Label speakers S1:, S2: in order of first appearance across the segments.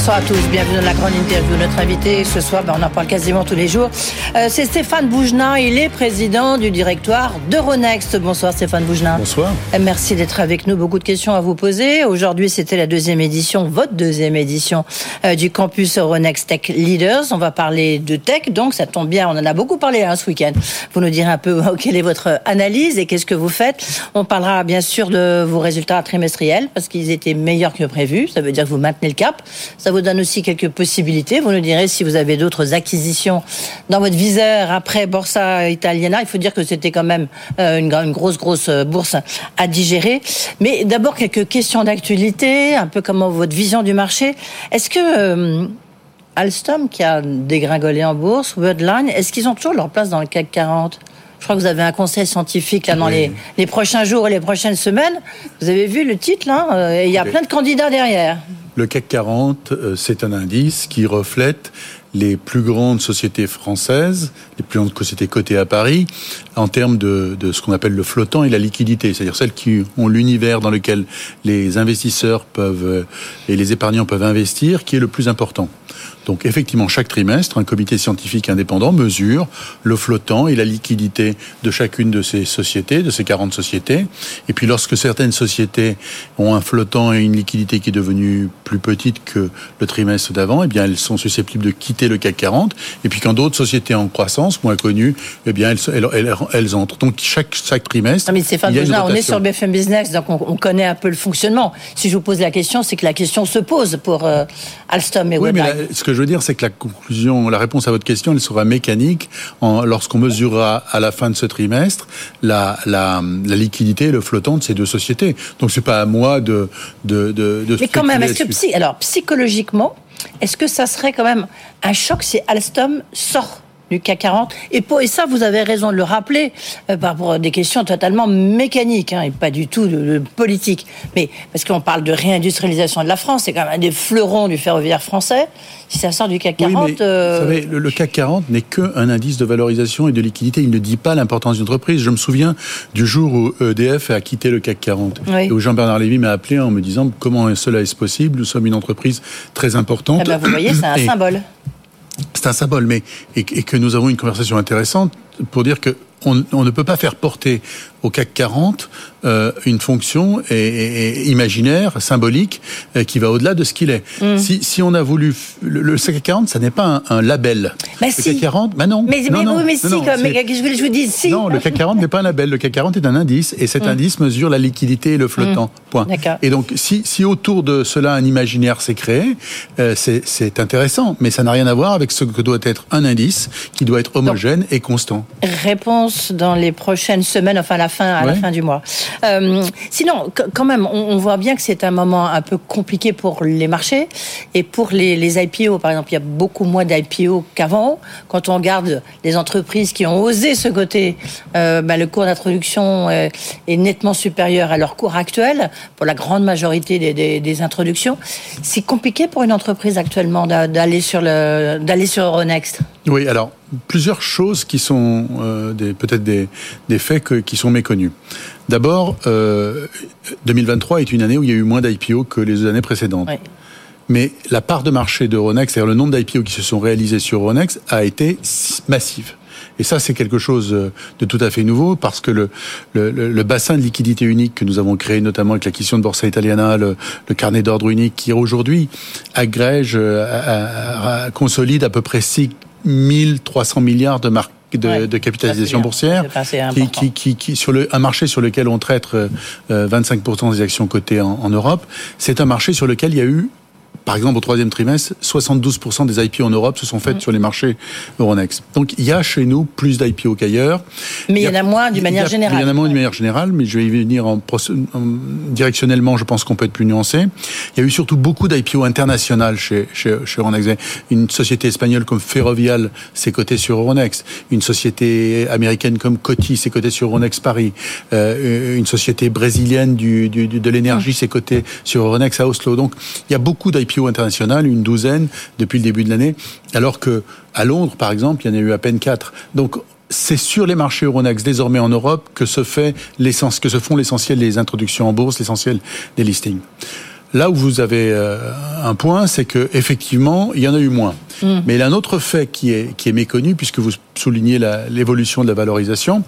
S1: Bonsoir à tous, bienvenue dans la grande interview. Notre invité ce soir, ben, on en parle quasiment tous les jours, euh, c'est Stéphane Bougenin. Il est président du directoire d'Euronext. Bonsoir Stéphane Bougenin.
S2: Bonsoir.
S1: Euh, merci d'être avec nous. Beaucoup de questions à vous poser. Aujourd'hui, c'était la deuxième édition, votre deuxième édition euh, du campus Euronext Tech Leaders. On va parler de tech, donc ça tombe bien. On en a beaucoup parlé hein, ce week-end. Vous nous direz un peu quelle est votre analyse et qu'est-ce que vous faites. On parlera bien sûr de vos résultats trimestriels parce qu'ils étaient meilleurs que prévu. Ça veut dire que vous maintenez le cap. Ça vous donne aussi quelques possibilités. Vous nous direz si vous avez d'autres acquisitions dans votre viseur après Borsa Italiana. Il faut dire que c'était quand même euh, une, grosse, grosse euh, bourse à digérer. Mais d'abord, quelques questions d'actualité, un peu comment votre vision du marché. Est-ce que euh, Alstom, qui a dégringolé en bourse, Worldline, est-ce qu'ils ont toujours leur place dans le CAC 40 je crois que vous avez un conseil scientifique là dans les, les, prochains jours et les prochaines semaines. Vous avez vu le titre là Il y a plein de candidats derrière.
S2: Le CAC 40, euh, c'est un indice qui reflète les plus grandes sociétés françaises, les plus grandes sociétés cotées à Paris, en termes de, de ce qu'on appelle le flottant et la liquidité, c'est-à-dire celles qui ont l'univers dans lequel les investisseurs peuvent et les épargnants peuvent investir, qui est le plus important. Donc effectivement, chaque trimestre, un comité scientifique indépendant mesure le flottant et la liquidité de chacune de ces sociétés, de ces 40 sociétés. Et puis lorsque certaines sociétés ont un flottant et une liquidité qui est devenue plus petite que le trimestre d'avant, eh bien elles sont susceptibles de quitter le CAC 40. Et puis quand d'autres sociétés en croissance, moins connues, eh bien elles, elles, elles, entrent. Donc chaque, chaque trimestre.
S1: Non mais Stéphane on est sur BFM Business, donc on, connaît un peu le fonctionnement. Si je vous pose la question, c'est que la question se pose pour euh, Alstom et
S2: oui, mais ce que je veux dire, c'est que la conclusion, la réponse à votre question, elle sera mécanique lorsqu'on mesurera à la fin de ce trimestre la, la, la, liquidité le flottant de ces deux sociétés. Donc c'est pas à moi de de de.
S1: mais quand même, est-ce que alors psychologiquement, est-ce que ça serait quand même un choc si Alstom sort du CAC 40. Et, pour, et ça, vous avez raison de le rappeler, euh, par rapport à des questions totalement mécaniques, hein, et pas du tout de, politique. Mais parce qu'on parle de réindustrialisation de la France, c'est quand même un des fleurons du ferroviaire français. Si ça sort du CAC 40...
S2: Oui, euh, Vous savez, le, CAC 40 n'est qu'un indice de valorisation et de liquidité. Il ne dit pas l'importance d'une entreprise. Je me souviens du jour où EDF a quitté le CAC 40 et où Jean-Bernard Lévy m'a appelé en me disant comment cela est possible? Nous sommes une entreprise très importante.
S1: Eh ben, vous voyez, c'est un symbole
S2: c'est un symbole, mais et, que nous avons une conversation intéressante pour dire que on, on, ne peut pas faire porter au CAC 40 euh, une fonction et, imaginaire, symbolique, euh, qui va au-delà de ce qu'il est. Mm. Si, si, on a voulu... Le, CAC 40, ça n'est pas un, label.
S1: Mais
S2: le
S1: si.
S2: CAC 40, bah non.
S1: Mais,
S2: non,
S1: mais, mais si, non, mais je vous dis si.
S2: Non, le CAC 40 n'est pas un label. Le CAC 40 est un indice, et cet mm. indice mesure la liquidité et le flottant. Mm. Point. Et donc, si, si autour de cela un imaginaire s'est créé, euh, c'est intéressant, mais ça n'a rien à voir avec ce que doit être un indice qui doit être homogène et constant.
S1: Réponse dans les prochaines semaines, enfin à la fin, à la fin du mois. Euh, sinon, quand même, on, voit bien que c'est un moment un peu compliqué pour les marchés et pour les, les IPO. Par exemple, il y a beaucoup moins d'IPO qu'avant. Quand on regarde les entreprises qui ont osé ce côté, euh, bah, le cours d'introduction est, nettement supérieur à leur cours actuel pour la grande majorité des, des, introductions. C'est compliqué pour une entreprise actuellement d'aller sur le d'aller sur Euronext?
S2: Oui, alors plusieurs choses qui sont euh, peut-être des, des, faits qui sont méconnus. D'abord, euh, 2023 est une année où il y a eu moins d'IPO que les années précédentes. Mais la part de marché d'Euronext, c'est-à-dire le nombre d'IPO qui se sont réalisés sur Euronext, a été massive. Et ça, c'est quelque chose de tout à fait nouveau parce que le, le, le, bassin de liquidité unique que nous avons créé, notamment avec l'acquisition de Borsa Italiana, le, le carnet d'ordre unique, qui aujourd'hui agrège, euh, consolide à peu près 6 1300 milliards de marques de, capitalisation boursière, qui, qui, qui, sur le, un marché sur lequel on traite 25% euh, des actions cotées en, en Europe, c'est un marché sur lequel il y a eu par exemple, au troisième trimestre, 72% des IPO en Europe se sont faites sur les marchés Euronext. Donc, il y a chez nous plus d'IPO qu'ailleurs.
S1: Mais il y, en a moins d'une manière générale.
S2: Il y en a moins d'une manière générale, mais je vais y venir en, directionnellement, je pense qu'on peut être plus nuancé. Il y a eu surtout beaucoup d'IPO internationales chez, chez, chez, Euronext. Une société espagnole comme Ferrovial s'est cotée sur Euronext. Une société américaine comme Coty s'est cotée sur Euronext Paris. Euh, une société brésilienne du, du, de l'énergie s'est cotée sur Euronext à Oslo. Donc, il y a beaucoup d'IPO international, une douzaine depuis le début de l'année, alors que à Londres, par exemple, il y en a eu à peine quatre. Donc c'est sur les marchés Euronext désormais en Europe que se fait que se font l'essentiel des introductions en bourse, l'essentiel des listings. Là où vous avez euh, un point, c'est que effectivement, il y en a eu moins. Mm. Mais il y a un autre fait qui est qui est méconnu, puisque vous soulignez l'évolution de la valorisation,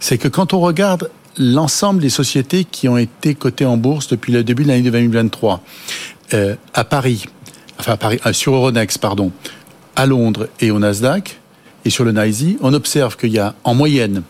S2: c'est que quand on regarde l'ensemble des sociétés qui ont été cotées en bourse depuis le début de l'année 2023, euh, à Paris, enfin Paris, euh, sur Euronext, pardon, à Londres et au Nasdaq, et sur le NYSE, on observe qu'il y a en moyenne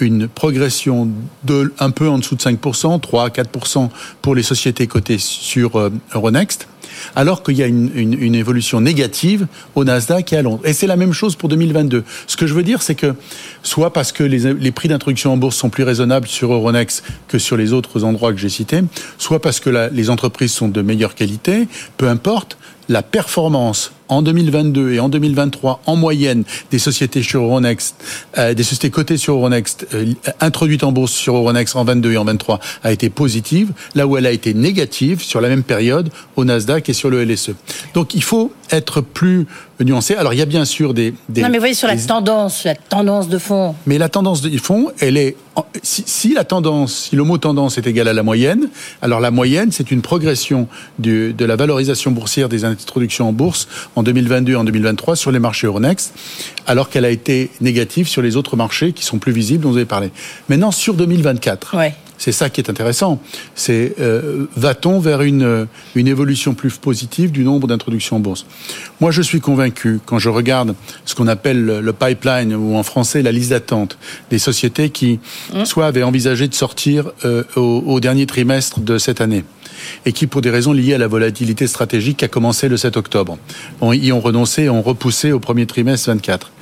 S2: une progression de un peu en dessous de 5%, 3 à 4% pour les sociétés cotées sur euh, Euronext, alors qu'il y a une, évolution négative au Nasdaq et à Londres. Et c'est la même chose pour 2022. Ce que je veux dire, c'est que soit parce que les, prix d'introduction en bourse sont plus raisonnables sur Euronext que sur les autres endroits que j'ai cités, soit parce que les entreprises sont de meilleure qualité, peu importe, la performance en 2022 et en 2023 en moyenne des sociétés sur Euronext, euh, des sociétés cotées sur Euronext, euh, introduites en bourse sur Euronext en 22 et en 23 a été positive, là où elle a été négative sur la même période au Nasdaq et sur le LSE. Donc il faut être plus nuancé. Alors il y a bien sûr des, des
S1: non mais vous voyez sur la tendance, la tendance de fond.
S2: Mais la tendance de fond, elle est si, si, la tendance, si le mot tendance est égal à la moyenne, alors la moyenne c'est une progression du, de la valorisation boursière des introductions en bourse en 2022 et en 2023 sur les marchés Euronext, alors qu'elle a été négative sur les autres marchés qui sont plus visibles dont vous avez parlé. Maintenant sur 2024.
S1: Ouais.
S2: C'est ça qui est intéressant. C'est euh, va-t-on vers une, une évolution plus positive du nombre d'introductions en bourse? Moi, je suis convaincu, quand je regarde ce qu'on appelle le pipeline, ou en français la liste d'attente, des sociétés qui mmh. soit avaient envisagé de sortir euh, au, au dernier trimestre de cette année, et qui, pour des raisons liées à la volatilité stratégique, a commencé le 7 octobre, y ont renoncé, ont repoussé au premier trimestre 24.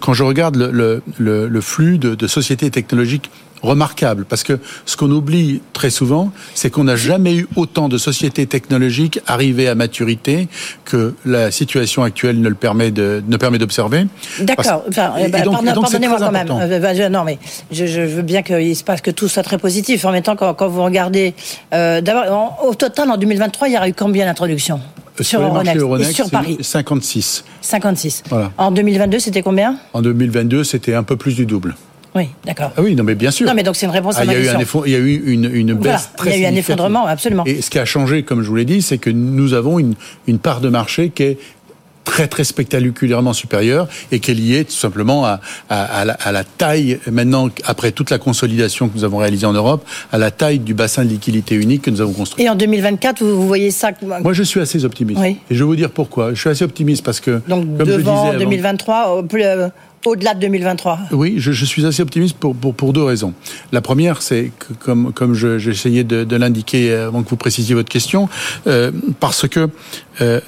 S2: Quand je regarde le, le, le, le flux de, de sociétés technologiques remarquable parce que ce qu'on oublie très souvent, c'est qu'on n'a jamais eu autant de sociétés technologiques arrivées à maturité que la situation actuelle ne le permet de ne permet d'observer.
S1: D'accord. Enfin, bah, pardonnez-moi quand même. Euh, bah, non, mais je, je, veux bien qu'il se passe que tout soit très positif. En même temps, quand, quand vous regardez, euh, d'abord, au total en 2023, il y aura eu combien d'introductions
S2: euh, sur, sur Euronext, Euronext, et sur Paris 56.
S1: 56. Voilà. En 2022, c'était combien?
S2: En 2022, c'était un peu plus du double.
S1: Oui, d'accord.
S2: Ah oui, non, mais bien sûr.
S1: Non, mais donc c'est une réponse à
S2: ah,
S1: ma
S2: il y a
S1: question.
S2: Eu un il y a eu une, une baisse
S1: voilà,
S2: très
S1: Il y a eu un effondrement, absolument.
S2: Et ce qui a changé, comme je vous l'ai dit, c'est que nous avons une, une part de marché qui est très très spectaculairement supérieure et qui est liée tout simplement à, à, à, la, à, la, taille maintenant après toute la consolidation que nous avons réalisée en Europe à la taille du bassin de liquidité unique que nous avons construit.
S1: Et en 2024 vous, vous voyez ça
S2: Moi je suis assez optimiste
S1: oui.
S2: et je vais vous dire pourquoi. Je suis assez optimiste parce que
S1: donc
S2: comme
S1: devant
S2: je disais
S1: 2023 plus, euh, au-delà de 2023
S2: Oui, je, suis assez optimiste pour, pour, deux raisons. La première, c'est que, comme, comme j'essayais de, l'indiquer avant que vous précisiez votre question, euh, parce que euh,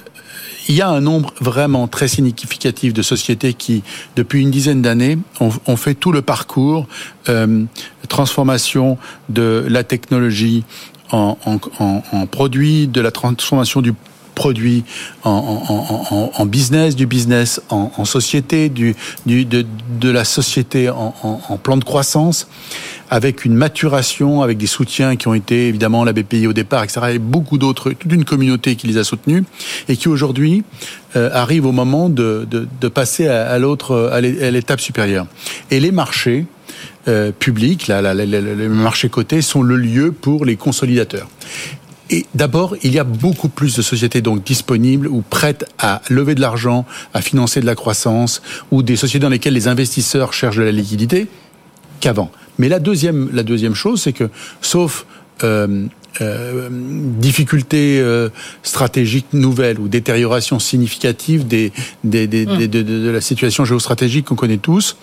S2: il y a un nombre vraiment très significatif de sociétés qui, depuis une dizaine d'années, ont, ont, fait tout le parcours euh, transformation de la technologie en, en, en, en produit, de la transformation du produit en, business, du business en, société, du, du, de, de la société en, plan de croissance, avec une maturation, avec des soutiens qui ont été évidemment la BPI au départ, etc., et beaucoup d'autres, toute une communauté qui les a soutenus, et qui aujourd'hui euh, arrive au moment de, de, passer à, l'autre, à l'étape supérieure. Et les marchés, euh, publics, les marchés cotés, sont le lieu pour les consolidateurs. Et d'abord, il y a beaucoup plus de sociétés donc disponibles ou prêtes à lever de l'argent, à financer de la croissance, ou des sociétés dans lesquelles les investisseurs cherchent de la liquidité qu'avant. Mais la deuxième, la deuxième chose, c'est que, sauf euh, euh, difficultés euh, stratégiques nouvelles ou détérioration significative des, des, des, mmh. des de, de, de, la situation géostratégique qu'on connaît tous,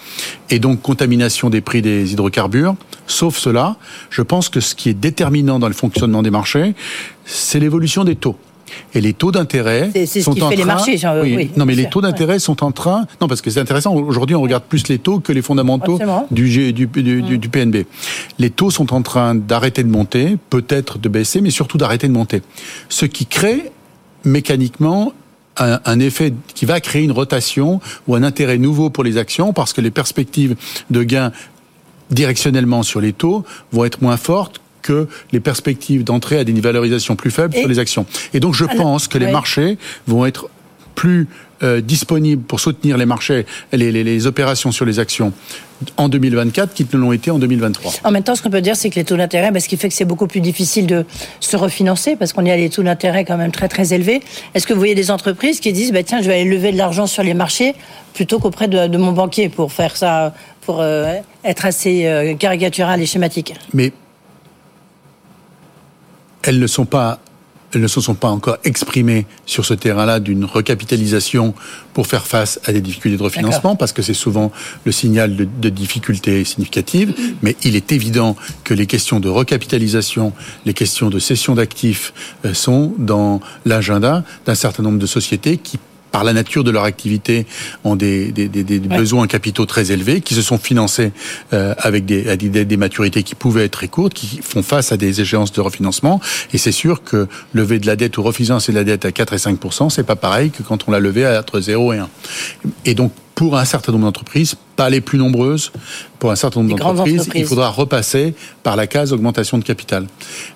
S2: et donc contamination des prix des hydrocarbures. Sauf cela, je pense que ce qui est déterminant dans le fonctionnement des marchés, c'est l'évolution des taux. Et les taux d'intérêt sont
S1: qui
S2: en
S1: fait
S2: train.
S1: Les marchés, oui,
S2: non, mais les taux d'intérêt sont en train. Non, parce que c'est intéressant. Aujourd'hui, on regarde plus les taux que les fondamentaux du, du, du, du, PNB. Les taux sont en train d'arrêter de monter, peut-être de baisser, mais surtout d'arrêter de monter. Ce qui crée mécaniquement un, un, effet qui va créer une rotation ou un intérêt nouveau pour les actions parce que les perspectives de gains directionnellement sur les taux vont être moins fortes que les perspectives d'entrée à des valorisations plus faibles sur les actions. Et donc je pense que les marchés vont être plus euh, disponibles pour soutenir les marchés, les, les, les, opérations sur les actions en 2024 qu'ils ne l'ont été en 2023.
S1: En même temps, ce qu'on peut dire, c'est que les taux d'intérêt, ben, ce qui fait que c'est beaucoup plus difficile de se refinancer parce qu'on y a des taux d'intérêt quand même très très élevés. Est-ce que vous voyez des entreprises qui disent, ben, tiens, je vais aller lever de l'argent sur les marchés plutôt qu'auprès de, de, mon banquier pour faire ça, pour euh, être assez euh, caricatural et schématique?
S2: Mais elles ne sont pas elles ne se sont pas encore exprimées sur ce terrain-là d'une recapitalisation pour faire face à des difficultés de refinancement, parce que c'est souvent le signal de, de, difficultés significatives. Mais il est évident que les questions de recapitalisation, les questions de cession d'actifs euh, sont dans l'agenda d'un certain nombre de sociétés qui par la nature de leur activité, ont des, des, des, des ouais. besoins en capitaux très élevés, qui se sont financés euh, avec des, des, des, maturités qui pouvaient être très courtes, qui font face à des échéances de refinancement. Et c'est sûr que lever de la dette ou refinancer de la dette à 4 et 5% c'est pas pareil que quand on l'a levé à entre 0 et 1. Et donc, pour un certain nombre d'entreprises, pas les plus nombreuses, pour un certain nombre d'entreprises, il faudra repasser par la case augmentation de capital.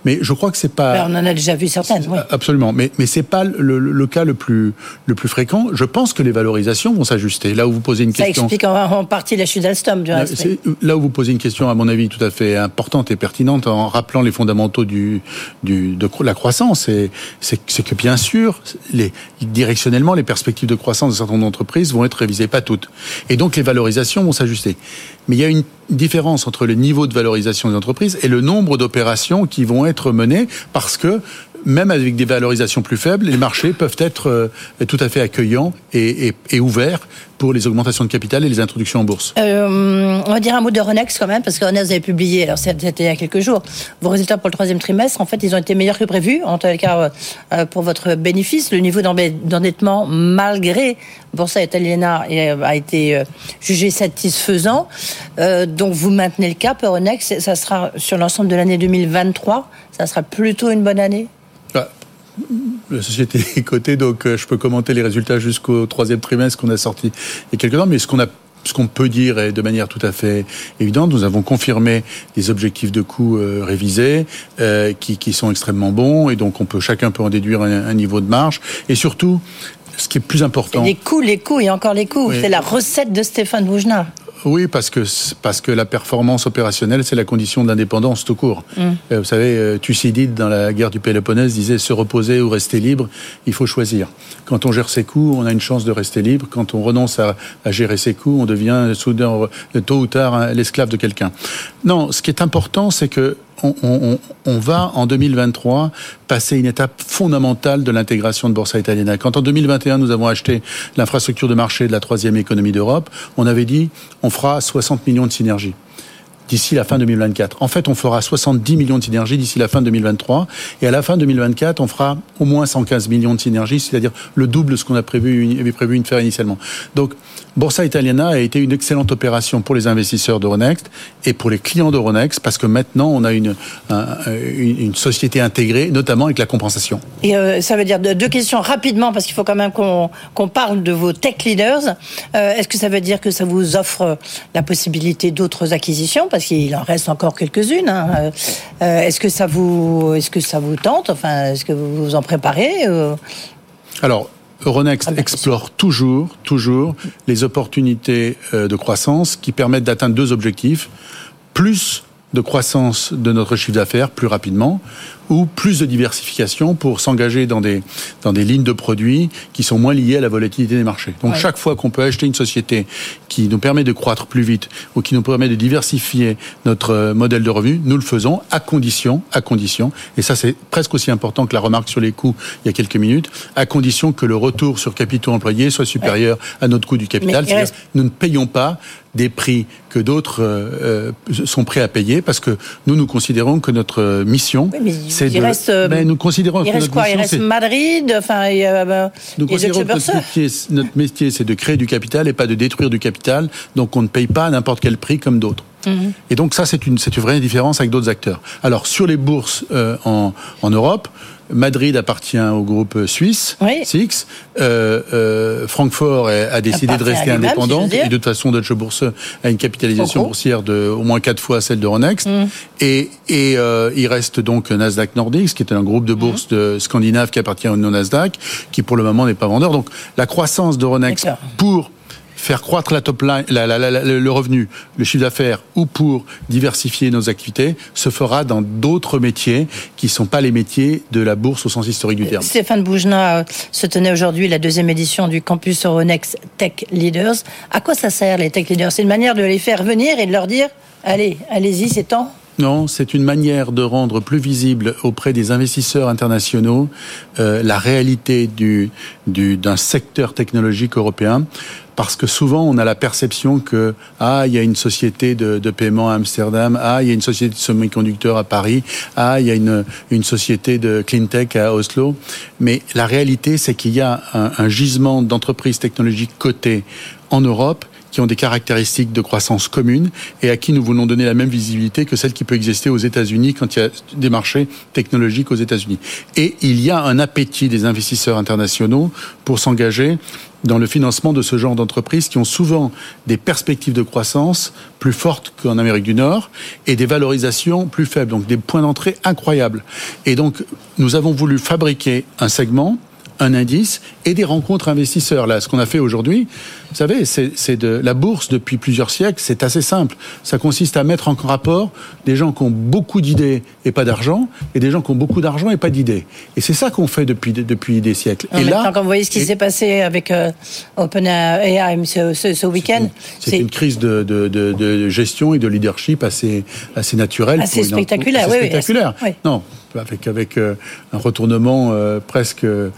S2: Mais je crois que c'est pas.
S1: Ben, on en a déjà vu certaines. Oui.
S2: Absolument, mais mais c'est pas le, le, cas le plus le plus fréquent. Je pense que les valorisations vont s'ajuster. Là où vous posez une
S1: Ça
S2: question.
S1: Ça explique en, partie la chute d'Alstom. Reste.
S2: Là où vous posez une question, à mon avis, tout à fait importante et pertinente, en rappelant les fondamentaux du, du de la croissance, c'est c'est que bien sûr, les directionnellement, les perspectives de croissance de certaines entreprises vont être révisées, pas toutes, et donc les valorisations vont s'ajuster. Mais il y a une différence entre le niveau de valorisation des entreprises et le nombre d'opérations qui vont être menées parce que même avec des valorisations plus faibles, les marchés peuvent être euh, tout à fait accueillants et, ouverts pour les augmentations de capital et les introductions en bourse.
S1: Euh, on va dire un mot de Renex quand même, parce que Renex avait publié, alors c'était il y a quelques jours, vos résultats pour le troisième trimestre, en fait, ils ont été meilleurs que prévu, en tout cas euh, pour votre bénéfice. Le niveau d'endettement, malgré Borsa Italiana, a été jugé satisfaisant. Euh, donc vous maintenez le cap, Euronext, ça sera sur l'ensemble de l'année 2023, ça sera plutôt une bonne année?
S2: La société est cotée, donc euh, je peux commenter les résultats jusqu'au troisième trimestre qu'on a sorti il y a quelques temps, mais ce qu'on a ce qu'on peut dire est de manière tout à fait évidente, nous avons confirmé des objectifs de coûts euh, révisés euh, qui, qui, sont extrêmement bons et donc on peut chacun peut en déduire un, un niveau de marge et surtout ce qui est plus important.
S1: Les coûts, les coûts et encore les coûts. Oui. C'est la recette de Stéphane Boujna.
S2: Oui, parce que parce que la performance opérationnelle, c'est la condition d'indépendance tout court. Mm. Euh, vous savez, euh, Thucydide dans la guerre du Péloponnèse disait se reposer ou rester libre, il faut choisir. Quand on gère ses coûts, on a une chance de rester libre. Quand on renonce à, à gérer ses coûts, on devient soudain, tôt ou tard, l'esclave de quelqu'un. Non, ce qui est important, c'est que on, va en 2023 passer une étape fondamentale de l'intégration de Borsa Italiana. Quand en 2021 nous avons acheté l'infrastructure de marché de la troisième économie d'Europe, on avait dit on fera 60 millions de synergies d'ici la fin 2024. En fait, on fera 70 millions de synergies d'ici la fin 2023. Et à la fin 2024, on fera au moins 115 millions de synergies, c'est-à-dire le double de ce qu'on avait prévu de faire initialement. Donc, Borsa Italiana a été une excellente opération pour les investisseurs d'Euronext et pour les clients d'Euronext parce que maintenant, on a une, un, une, une, société intégrée, notamment avec la compensation.
S1: Et euh, ça veut dire deux questions rapidement parce qu'il faut quand même qu'on qu parle de vos tech leaders. Euh, Est-ce que ça veut dire que ça vous offre la possibilité d'autres acquisitions? Parce qu'il en reste encore quelques-unes. Hein. Euh, est-ce que ça vous, est-ce que ça vous tente? Enfin, est-ce que vous vous en préparez.
S2: Alors. Euronext ah, explore toujours, toujours les opportunités euh, de croissance qui permettent d'atteindre deux objectifs. Plus de croissance de notre chiffre d'affaires plus rapidement ou plus de diversification pour s'engager dans des, dans des lignes de produits qui sont moins liées à la volatilité des marchés. Donc ouais. chaque fois qu'on peut acheter une société qui nous permet de croître plus vite ou qui nous permet de diversifier notre modèle de revenu, nous le faisons à condition, à condition, et ça c'est presque aussi important que la remarque sur les coûts il y a quelques minutes, à condition que le retour sur capitaux employés soit supérieur ouais. à notre coût du capital. C'est-à-dire reste... nous ne payons pas des prix que d'autres euh, sont prêts à payer parce que nous nous considérons que notre mission
S1: oui,
S2: c'est c'est
S1: il
S2: de-
S1: reste, euh,
S2: mais nous considérons
S1: Il reste quoi? Il reste Madrid, enfin, il y a, euh,
S2: Nous
S1: il y a
S2: considérons que notre métier, notre métier, c'est de créer du capital et pas de détruire du capital. Donc, on ne paye pas à n'importe quel prix comme d'autres.
S1: Mhm.
S2: Et donc, ça, c'est une, c'est une vraie différence avec d'autres acteurs. Alors, sur les bourses euh, en, en Europe, Madrid appartient au groupe suisse,
S1: Oui.
S2: Six. Euh, euh, Francfort a décidé de rester
S1: si
S2: indépendante. et de toute façon, Deutsche Börse a une capitalisation boursière de au moins quatre fois celle de Ronext.
S1: Mhm.
S2: Et, et euh, il reste donc Nasdaq Nordics, qui est un groupe de bourses de scandinave qui appartient au Nasdaq, qui pour le moment n'est pas vendeur. Donc la croissance de Ronext
S1: D'accord.
S2: pour faire croître la top line, le revenu, le chiffre d'affaires, ou pour diversifier nos activités, se fera dans d'autres métiers qui sont pas les métiers de la bourse au sens historique du terme.
S1: Stéphane Boujna euh, se tenait aujourd'hui la deuxième édition du campus Euronext Tech Leaders. À quoi ça sert les Tech Leaders? C'est une manière de les faire venir et de leur dire allez, allez-y, c'est temps.
S2: Non, c'est une manière de rendre plus visible auprès des investisseurs internationaux euh, la réalité du du- d'un secteur technologique européen. Parce que souvent, on a la perception que ah, il y a une société de, de paiement à Amsterdam, ah, il y a une société de semi-conducteurs à Paris, ah, il y a une, une société de clean tech à Oslo. Mais la réalité, c'est qu'il y a un gisement d'entreprises technologiques cotées en Europe qui ont des caractéristiques de croissance communes et à qui nous voulons donner la même visibilité que celle qui peut exister aux États-Unis quand il y a des marchés technologiques aux États-Unis. Et il y a un appétit des investisseurs internationaux pour s'engager dans le financement de ce genre d'entreprises qui ont souvent des perspectives de croissance plus fortes qu'en Amérique du Nord et des valorisations plus faibles, donc des points d'entrée incroyables. Et donc, nous avons voulu fabriquer un segment un indice et des rencontres investisseurs. Là, ce qu'on a fait aujourd'hui, vous savez, c'est de la bourse depuis plusieurs siècles. C'est assez simple. Ça consiste à mettre en rapport des gens qui ont beaucoup d'idées et pas d'argent, et des gens qui ont beaucoup d'argent et pas d'idées. Et c'est ça qu'on fait depuis depuis des siècles.
S1: En
S2: et là,
S1: quand vous voyez ce qui s'est passé avec euh, OpenAI ce, ce, ce week-end,
S2: c'est une crise de, de, de, de gestion et de leadership assez, assez naturelle.
S1: Assez
S2: une-
S1: spectaculaire,
S2: assez
S1: oui, oui,
S2: spectaculaire.
S1: assez- oui.
S2: Non, avec, avec euh, un retournement euh, presque euh,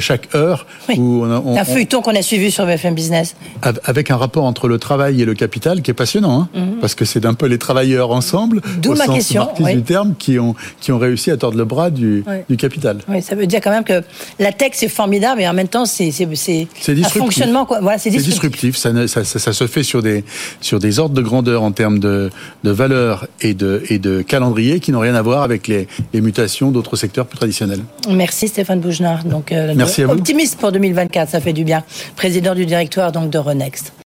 S2: chaque heure.
S1: Oui.
S2: Où on a- on-
S1: un
S2: on-
S1: feuilleton qu'on a suivi sur BFM Business.
S2: Av- avec un rapport entre le travail et le capital qui est passionnant, hein, parce que c'est un peu les travailleurs ensemble,
S1: Mhm. D'où
S2: au
S1: ma
S2: sens
S1: question, oui.
S2: du terme, qui ont, qui ont réussi à tordre le bras du,
S1: Oui.
S2: du capital.
S1: Oui, ça veut dire quand même que la tech c'est formidable et en même temps c'est un fonctionnement. Voilà, c'est
S2: C'est
S1: disruptif.
S2: disruptif, ça, ne- ça, ça- ça se fait sur des, sur des ordres de grandeur en termes de, de valeur et de, et de calendrier qui n'ont rien à voir avec les, les d'autres secteurs plus traditionnels.
S1: Merci Stéphane Bougenard. Donc euh,
S2: Merci à vous.
S1: optimiste pour 2024, ça fait du bien. Président du directoire donc de Renext.